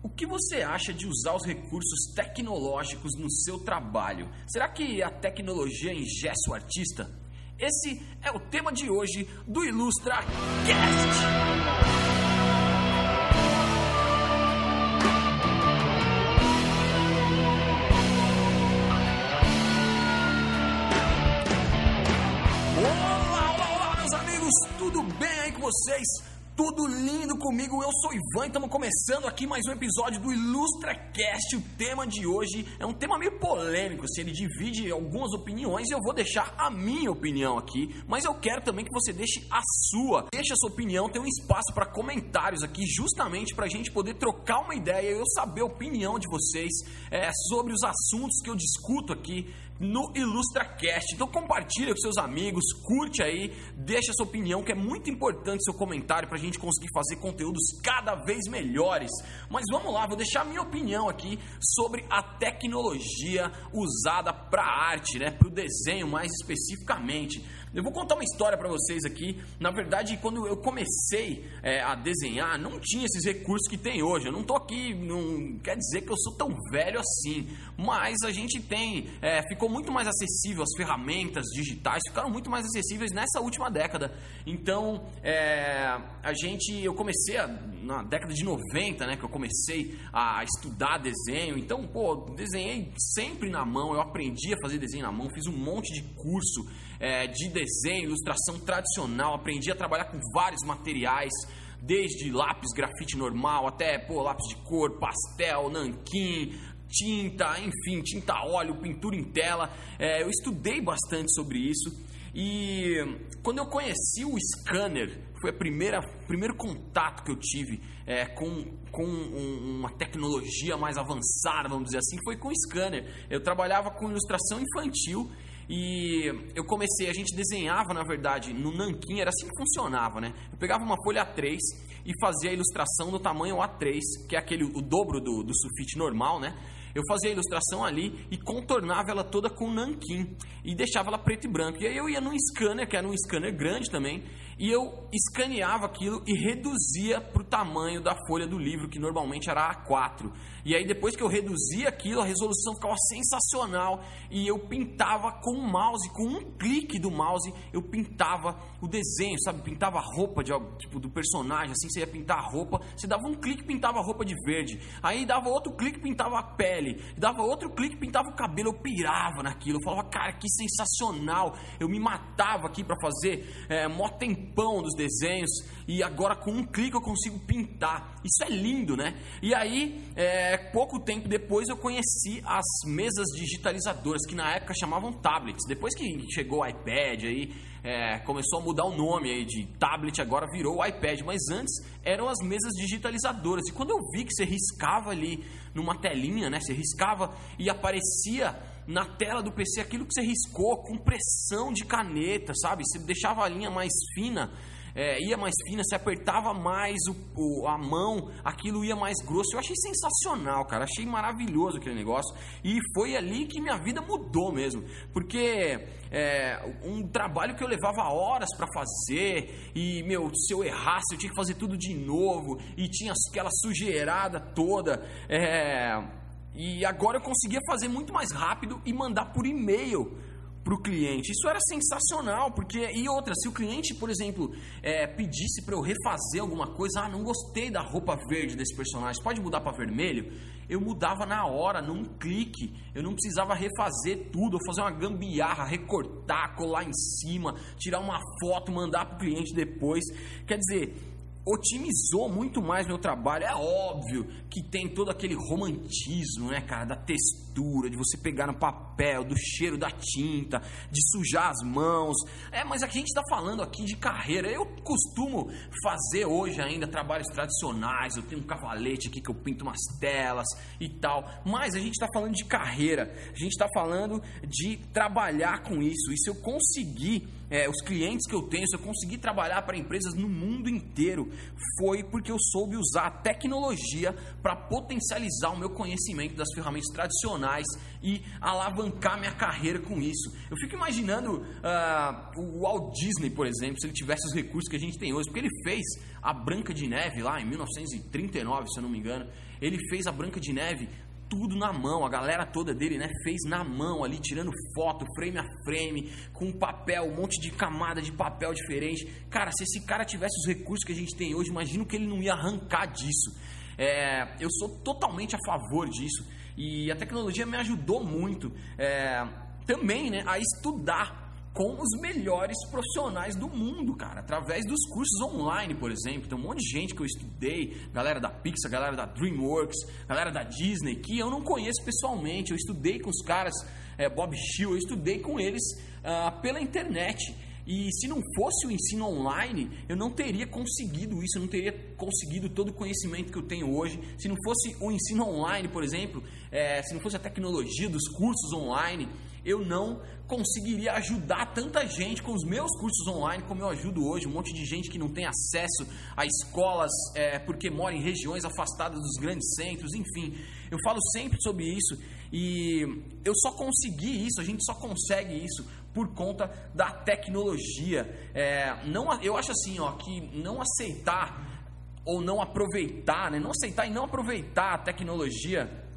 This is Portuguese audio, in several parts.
O que você acha de usar os recursos tecnológicos no seu trabalho? Será que a tecnologia engessa o artista? Esse é o tema de hoje do Ilustra Cast. Olá, olá, olá, meus amigos, tudo bem aí com vocês? Tudo lindo comigo, eu sou Ivan e estamos começando aqui mais um episódio do IlustraCast. O tema de hoje é um tema meio polêmico, assim, ele divide algumas opiniões e eu vou deixar a minha opinião aqui, mas eu quero também que você deixe a sua. Deixe a sua opinião, tem um espaço para comentários aqui, justamente para a gente poder trocar uma ideia e eu saber a opinião de vocês é, sobre os assuntos que eu discuto aqui no IlustraCast. Então compartilha com seus amigos, curte aí, deixa sua opinião, que é muito importante seu comentário para a gente conseguir fazer conteúdos cada vez melhores. Mas vamos lá, vou deixar minha opinião aqui sobre a tecnologia usada para arte, né, para o desenho mais especificamente. Eu vou contar uma história para vocês aqui. Na verdade, quando eu comecei é, a desenhar, não tinha esses recursos que tem hoje. Eu não tô aqui, não quer dizer que eu sou tão velho assim, mas a gente tem, é, ficou muito mais acessível as ferramentas digitais, ficaram muito mais acessíveis nessa última década. Então, é, a gente, eu comecei a, na década de 90, né, que eu comecei a estudar desenho. Então, pô, desenhei sempre na mão. Eu aprendi a fazer desenho na mão, fiz um monte de curso é, de desenho, ilustração tradicional, aprendi a trabalhar com vários materiais, desde lápis grafite normal até pô, lápis de cor, pastel, nanquim, tinta, enfim, tinta óleo, pintura em tela. É, eu estudei bastante sobre isso. E quando eu conheci o scanner, foi a primeira primeiro contato que eu tive é, com, com um, uma tecnologia mais avançada, vamos dizer assim, foi com o scanner. Eu trabalhava com ilustração infantil e eu comecei, a gente desenhava, na verdade, no nanquim, era assim que funcionava, né? Eu pegava uma folha A3 e fazia a ilustração no tamanho A3, que é aquele o dobro do, do sulfite normal, né? Eu fazia a ilustração ali e contornava ela toda com nanquim e deixava ela preto e branco. E aí eu ia num scanner, que era um scanner grande também, e eu escaneava aquilo e reduzia para o tamanho da folha do livro, que normalmente era A4. E aí depois que eu reduzia aquilo, a resolução ficava sensacional e eu pintava com o mouse, com um clique do mouse, eu pintava o desenho, sabe? Pintava a roupa de, tipo, do personagem, assim, você ia pintar a roupa, você dava um clique pintava a roupa de verde, aí dava outro clique pintava a pele, dava outro clique pintava o cabelo, eu pirava naquilo, eu falava, cara, que sensacional, eu me matava aqui para fazer é, mó tempão dos desenhos. E agora com um clique eu consigo pintar, isso é lindo, né? E aí, é, pouco tempo depois eu conheci as mesas digitalizadoras, que na época chamavam tablets, depois que chegou o iPad aí, é, começou a mudar o nome aí de tablet, agora virou iPad, mas antes eram as mesas digitalizadoras. E quando eu vi que você riscava ali numa telinha, né? Você riscava e aparecia na tela do PC aquilo que você riscou com pressão de caneta, sabe? Você deixava a linha mais fina é, ia mais fina, se apertava mais o, o, a mão, aquilo ia mais grosso. Eu achei sensacional, cara. Achei maravilhoso aquele negócio. E foi ali que minha vida mudou mesmo. Porque é, um trabalho que eu levava horas para fazer, e meu, se eu errasse, eu tinha que fazer tudo de novo, e tinha aquela sujeirada toda. É, e agora eu conseguia fazer muito mais rápido e mandar por e-mail para o cliente. Isso era sensacional, porque e outra, se o cliente, por exemplo, é, pedisse para eu refazer alguma coisa, ah, não gostei da roupa verde desse personagem, pode mudar para vermelho? Eu mudava na hora, num clique. Eu não precisava refazer tudo, ou fazer uma gambiarra, recortar, colar em cima, tirar uma foto, mandar para o cliente depois. Quer dizer, otimizou muito mais meu trabalho. É óbvio que tem todo aquele romantismo, né, cara, da textura, de você pegar no papel, do cheiro da tinta, de sujar as mãos. É, mas aqui a gente está falando aqui de carreira. Eu costumo fazer hoje ainda trabalhos tradicionais. Eu tenho um cavalete aqui que eu pinto umas telas e tal. Mas a gente está falando de carreira. A gente está falando de trabalhar com isso. E se eu conseguir é, os clientes que eu tenho, se eu conseguir trabalhar para empresas no mundo inteiro, foi porque eu soube usar a tecnologia para potencializar o meu conhecimento das ferramentas tradicionais e alavancar minha carreira com isso. Eu fico imaginando uh, o Walt Disney, por exemplo, se ele tivesse os recursos que a gente tem hoje, porque ele fez a Branca de Neve lá em 1939, se eu não me engano. Ele fez a Branca de Neve tudo na mão, a galera toda dele, né, fez na mão ali, tirando foto, frame a frame, com papel, um monte de camada de papel diferente. Cara, se esse cara tivesse os recursos que a gente tem hoje, imagino que ele não ia arrancar disso. É, eu sou totalmente a favor disso e a tecnologia me ajudou muito é, também, né, a estudar com os melhores profissionais do mundo, cara, através dos cursos online, por exemplo. Tem um monte de gente que eu estudei, galera da Pixar, galera da DreamWorks, galera da Disney, que eu não conheço pessoalmente. Eu estudei com os caras, é, Bob Shield, eu estudei com eles uh, pela internet. E se não fosse o ensino online, eu não teria conseguido isso, eu não teria conseguido todo o conhecimento que eu tenho hoje. Se não fosse o ensino online, por exemplo, é, se não fosse a tecnologia dos cursos online, eu não conseguiria ajudar tanta gente com os meus cursos online como eu ajudo hoje. Um monte de gente que não tem acesso a escolas é, porque mora em regiões afastadas dos grandes centros, enfim. Eu falo sempre sobre isso e eu só consegui isso, a gente só consegue isso por conta da tecnologia. É, não, eu acho assim, ó, que não aceitar ou não aproveitar, né? não aceitar e não aproveitar a tecnologia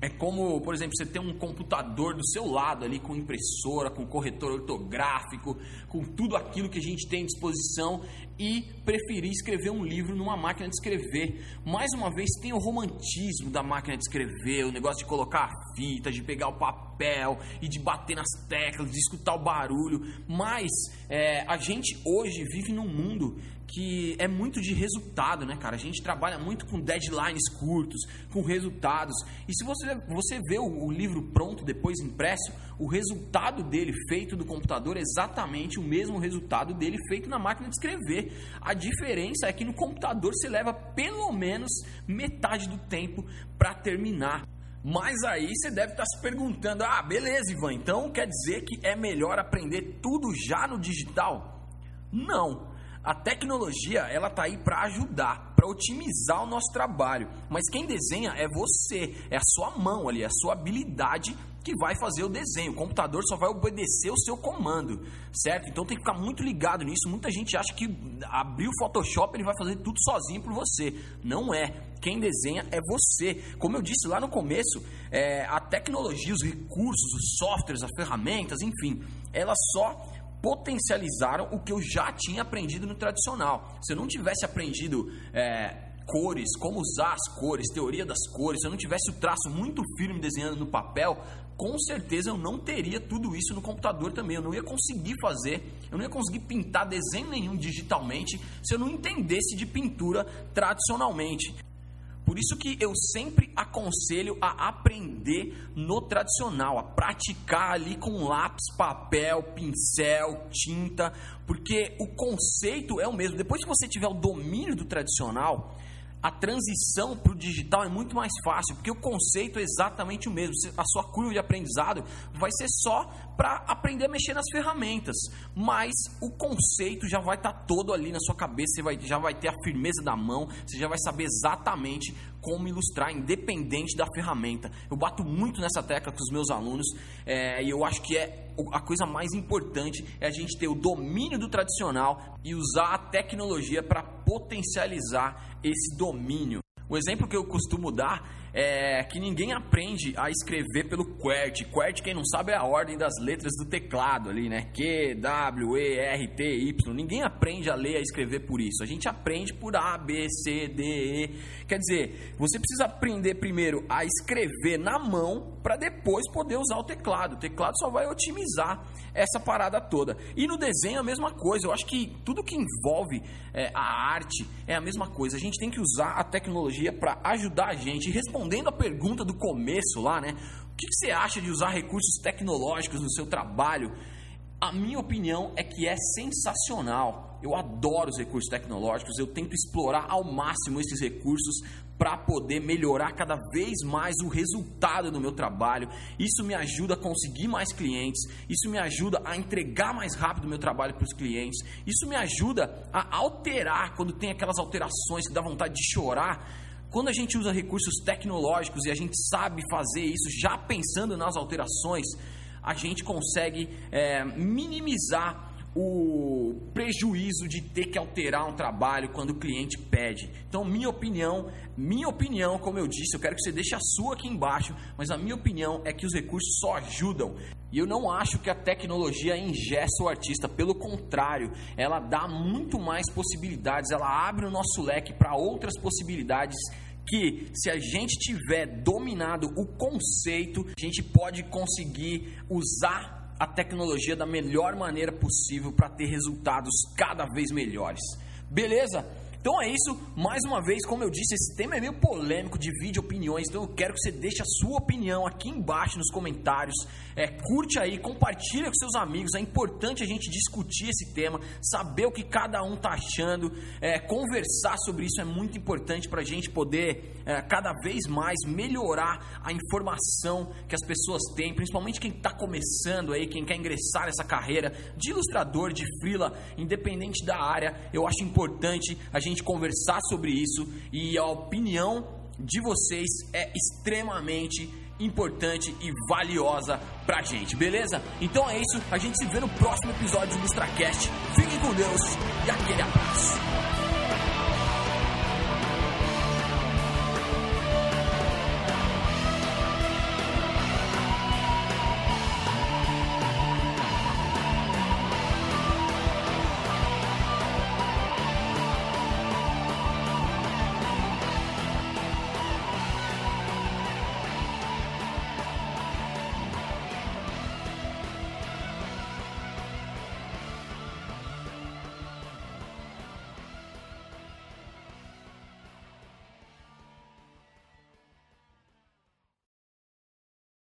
é como, por exemplo, você ter um computador do seu lado ali com impressora, com corretor ortográfico, com tudo aquilo que a gente tem à disposição e preferir escrever um livro numa máquina de escrever. Mais uma vez, tem o romantismo da máquina de escrever, o negócio de colocar a fita, de pegar o papel e de bater nas teclas, de escutar o barulho. Mas é, a gente hoje vive num mundo que é muito de resultado, né, cara? A gente trabalha muito com deadlines curtos, com resultados. E se você, você vê o, o, livro pronto, depois impresso, o resultado dele feito do computador é exatamente o mesmo resultado dele feito na máquina de escrever. A diferença é que no computador você leva pelo menos metade do tempo para terminar. Mas aí você deve estar tá se perguntando: ah, beleza, Ivan, então quer dizer que é melhor aprender tudo já no digital? Não. A tecnologia, ela tá aí para ajudar, para otimizar o nosso trabalho. Mas quem desenha é você, é a sua mão ali, é a sua habilidade que vai fazer o desenho. O computador só vai obedecer o seu comando, certo? Então tem que ficar muito ligado nisso. Muita gente acha que abrir o Photoshop ele vai fazer tudo sozinho por você. Não é. Quem desenha é você. Como eu disse lá no começo, é, a tecnologia, os recursos, os softwares, as ferramentas, enfim, elas só potencializaram o que eu já tinha aprendido no tradicional. Se eu não tivesse aprendido é, cores, como usar as cores, teoria das cores, se eu não tivesse o traço muito firme desenhando no papel, com certeza eu não teria tudo isso no computador também. Eu não ia conseguir fazer, eu não ia conseguir pintar desenho nenhum digitalmente se eu não entendesse de pintura tradicionalmente. Por isso que eu sempre aconselho a aprender no tradicional, a praticar ali com lápis, papel, pincel, tinta, porque o conceito é o mesmo. Depois que você tiver o domínio do tradicional, a transição para o digital é muito mais fácil, porque o conceito é exatamente o mesmo. A sua curva de aprendizado vai ser só para aprender a mexer nas ferramentas, mas o conceito já vai estar tá todo ali na sua cabeça, você vai, já vai ter a firmeza da mão, você já vai saber exatamente como ilustrar, independente da ferramenta. Eu bato muito nessa tecla com os meus alunos é, e eu acho que é a coisa mais importante é a gente ter o domínio do tradicional e usar a tecnologia para potencializar esse domínio. O exemplo que eu costumo dar é que ninguém aprende a escrever pelo QWERTY. QWERTY, quem não sabe, é a ordem das letras do teclado ali, né? Q, W, E, R, T, Y. Ninguém aprende a ler e a escrever por isso. A gente aprende por A, B, C, D, E. Quer dizer, você precisa aprender primeiro a escrever na mão para depois poder usar o teclado. O teclado só vai otimizar essa parada toda. E no desenho é a mesma coisa. Eu acho que tudo que envolve é, a arte é a mesma coisa. A gente tem que usar a tecnologia para ajudar a gente. E respondendo a pergunta do começo lá, né? O que, que você acha de usar recursos tecnológicos no seu trabalho? A minha opinião é que é sensacional. Eu adoro os recursos tecnológicos, eu tento explorar ao máximo esses recursos para poder melhorar cada vez mais o resultado do meu trabalho. Isso me ajuda a conseguir mais clientes, isso me ajuda a entregar mais rápido o meu trabalho para os clientes, isso me ajuda a alterar quando tem aquelas alterações que dá vontade de chorar. Quando a gente usa recursos tecnológicos e a gente sabe fazer isso já pensando nas alterações, a gente consegue é, minimizar o prejuízo de ter que alterar um trabalho quando o cliente pede. Então, minha opinião, minha opinião, como eu disse, eu quero que você deixe a sua aqui embaixo, mas a minha opinião é que os recursos só ajudam. E eu não acho que a tecnologia engessa o artista, pelo contrário, ela dá muito mais possibilidades, ela abre o nosso leque para outras possibilidades que se a gente tiver dominado o conceito, a gente pode conseguir usar a tecnologia da melhor maneira possível para ter resultados cada vez melhores. Beleza? Então é isso, mais uma vez, como eu disse, esse tema é meio polêmico, divide opiniões, então eu quero que você deixe a sua opinião aqui embaixo nos comentários, é, curte aí, compartilha com seus amigos, é importante a gente discutir esse tema, saber o que cada um está achando, é, conversar sobre isso é muito importante para a gente poder é, cada vez mais melhorar a informação que as pessoas têm, principalmente quem está começando aí, quem quer ingressar nessa carreira de ilustrador, de freela, independente da área, eu acho importante a gente gente conversar sobre isso e a opinião de vocês é extremamente importante e valiosa pra gente, beleza? Então é isso, a gente se vê no próximo episódio do Lustracast. Fiquem com Deus e aquele abraço.